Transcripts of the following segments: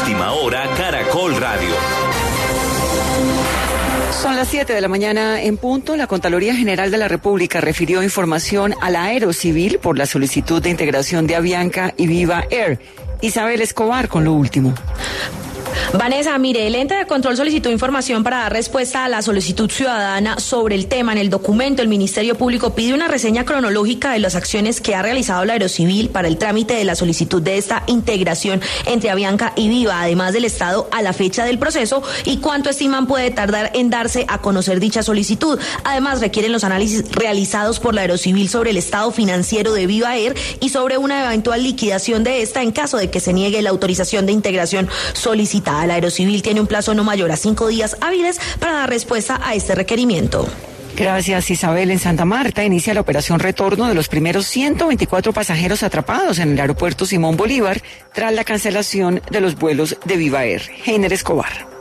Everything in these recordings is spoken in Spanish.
Última hora Caracol Radio. Son las 7 de la mañana en punto. La Contraloría General de la República refirió información a la Aerocivil por la solicitud de integración de Avianca y Viva Air. Isabel Escobar con lo último. Vanessa, mire, el ente de control solicitó información para dar respuesta a la solicitud ciudadana sobre el tema. En el documento, el Ministerio Público pide una reseña cronológica de las acciones que ha realizado la Aerocivil para el trámite de la solicitud de esta integración entre Avianca y Viva, además del Estado a la fecha del proceso y cuánto estiman puede tardar en darse a conocer dicha solicitud. Además, requieren los análisis realizados por la Aerocivil sobre el estado financiero de Viva Air y sobre una eventual liquidación de esta en caso de que se niegue la autorización de integración solicitada. La Aerocivil tiene un plazo no mayor a cinco días hábiles para dar respuesta a este requerimiento. Gracias, Isabel. En Santa Marta inicia la operación retorno de los primeros 124 pasajeros atrapados en el aeropuerto Simón Bolívar tras la cancelación de los vuelos de Viva Air. Heiner Escobar.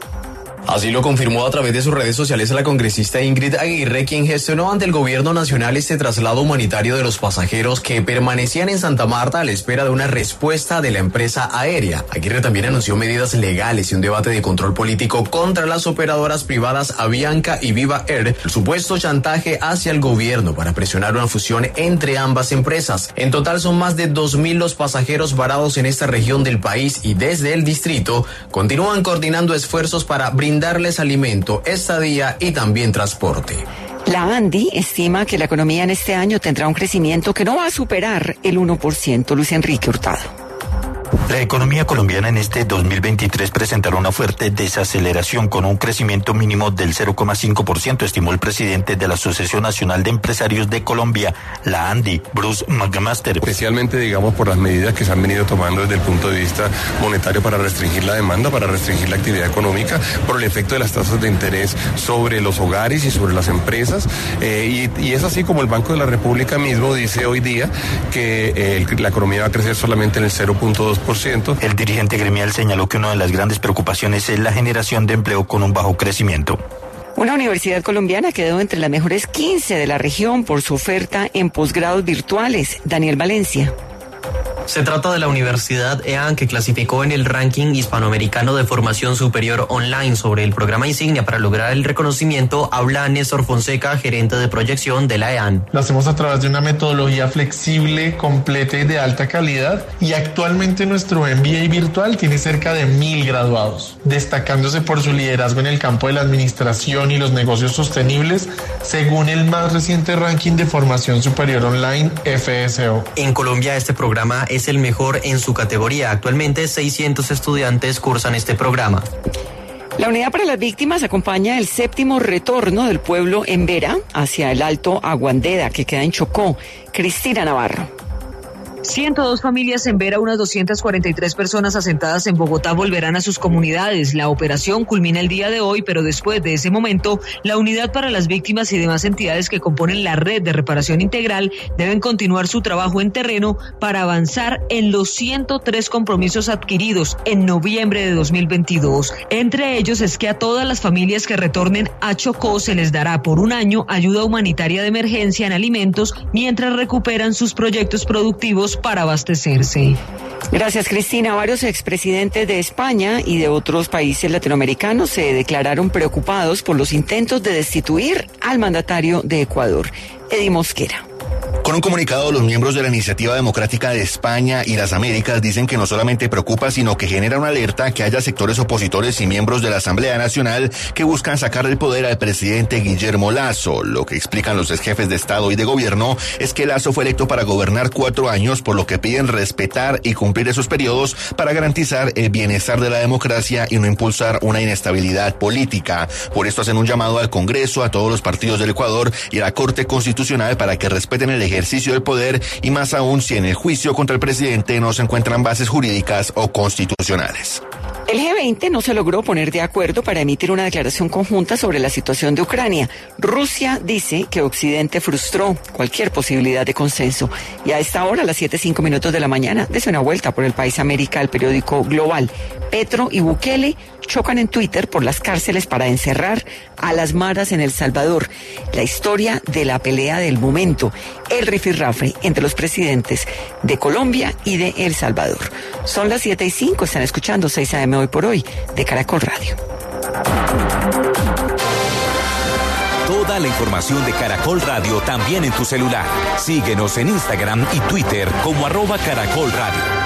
Así lo confirmó a través de sus redes sociales la congresista Ingrid Aguirre, quien gestionó ante el gobierno nacional este traslado humanitario de los pasajeros que permanecían en Santa Marta a la espera de una respuesta de la empresa aérea. Aguirre también anunció medidas legales y un debate de control político contra las operadoras privadas Avianca y Viva Air, el supuesto chantaje hacia el gobierno para presionar una fusión entre ambas empresas. En total son más de 2.000 los pasajeros varados en esta región del país y desde el distrito continúan coordinando esfuerzos para brindar darles alimento, estadía y también transporte. La ANDI estima que la economía en este año tendrá un crecimiento que no va a superar el 1%. Luis Enrique Hurtado. La economía colombiana en este 2023 presentará una fuerte desaceleración con un crecimiento mínimo del 0,5%, estimó el presidente de la Asociación Nacional de Empresarios de Colombia, la ANDI, Bruce McMaster. Especialmente, digamos, por las medidas que se han venido tomando desde el punto de vista monetario para restringir la demanda, para restringir la actividad económica, por el efecto de las tasas de interés sobre los hogares y sobre las empresas. Eh, y, es así como el Banco de la República mismo dice hoy día que eh, la economía va a crecer solamente en el 0.2%. El dirigente gremial señaló que una de las grandes preocupaciones es la generación de empleo con un bajo crecimiento. Una universidad colombiana quedó entre las mejores 15 de la región por su oferta en posgrados virtuales. Daniel Valencia. Se trata de la Universidad EAN que clasificó en el ranking hispanoamericano de formación superior online sobre el programa insignia para lograr el reconocimiento. Habla Néstor Fonseca, gerente de proyección de la EAN. Lo hacemos a través de una metodología flexible, completa y de alta calidad. Y actualmente nuestro MBA virtual tiene cerca de mil graduados, destacándose por su liderazgo en el campo de la administración y los negocios sostenibles, según el más reciente ranking de formación superior online FSO. En Colombia este programa es el mejor en su categoría. Actualmente 600 estudiantes cursan este programa. La Unidad para las Víctimas acompaña el séptimo retorno del pueblo en Vera hacia el Alto Aguandeda, que queda en Chocó. Cristina Navarro. 102 familias en Vera, unas 243 personas asentadas en Bogotá volverán a sus comunidades. La operación culmina el día de hoy, pero después de ese momento, la Unidad para las Víctimas y demás entidades que componen la red de reparación integral deben continuar su trabajo en terreno para avanzar en los 103 compromisos adquiridos en noviembre de 2022. Entre ellos es que a todas las familias que retornen a Chocó se les dará por un año ayuda humanitaria de emergencia en alimentos mientras recuperan sus proyectos productivos para abastecerse. Gracias, Cristina. Varios expresidentes de España y de otros países latinoamericanos se declararon preocupados por los intentos de destituir al mandatario de Ecuador, Eddie Mosquera. Un comunicado, los miembros de la Iniciativa Democrática de España y las Américas dicen que no solamente preocupa, sino que genera una alerta que haya sectores opositores y miembros de la Asamblea Nacional que buscan sacar del poder al presidente Guillermo Lazo. Lo que explican los ex jefes de Estado y de Gobierno es que Lazo fue electo para gobernar cuatro años, por lo que piden respetar y cumplir esos periodos para garantizar el bienestar de la democracia y no impulsar una inestabilidad política. Por esto hacen un llamado al Congreso, a todos los partidos del Ecuador y a la Corte Constitucional para que respeten el ejercicio del poder y más aún si en el juicio contra el presidente no se encuentran bases jurídicas o constitucionales. El G20 no se logró poner de acuerdo para emitir una declaración conjunta sobre la situación de Ucrania. Rusia dice que Occidente frustró cualquier posibilidad de consenso. Y a esta hora, a las 7.05 minutos de la mañana, desde una vuelta por el país América, el periódico Global. Petro y Bukele chocan en Twitter por las cárceles para encerrar a las maras en El Salvador. La historia de la pelea del momento, el rifirrafre entre los presidentes de Colombia y de El Salvador. Son las 7 y 5, están escuchando 6 AM hoy por hoy de Caracol Radio. Toda la información de Caracol Radio también en tu celular. Síguenos en Instagram y Twitter como arroba Caracol Radio.